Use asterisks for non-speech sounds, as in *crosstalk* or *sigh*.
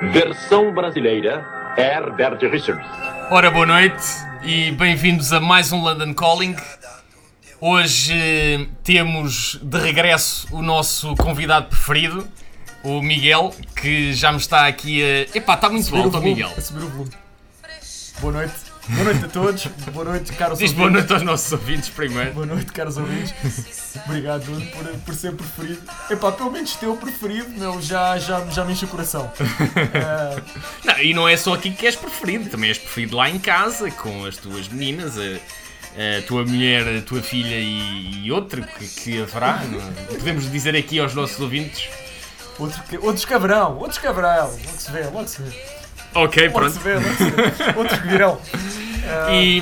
Versão brasileira, Herbert Richards. Ora, boa noite e bem-vindos a mais um London Calling. Hoje eh, temos de regresso o nosso convidado preferido, o Miguel, que já me está aqui a. Epá, está muito subir o Miguel. a subir o volume. Boa noite. Boa noite a todos. Boa noite, caros Diz ouvintes. boa noite aos nossos ouvintes primeiro. Boa noite, caros ouvintes. Obrigado Nuno, por, por ser preferido. Epá, pelo menos teu preferido, meu, já, já, já me enche o coração. Ah, *laughs* Não, e não é só aqui que és preferido, também és preferido lá em casa, com as tuas meninas, a, a tua mulher, a tua filha e, e outro que, que haverá. não é? Podemos dizer aqui aos nossos ouvintes. outro, que- outros cabrão, outros cabrão. Logo se vê, logo se vê. Ok, pronto. vê. Outros que virão. *laughs* E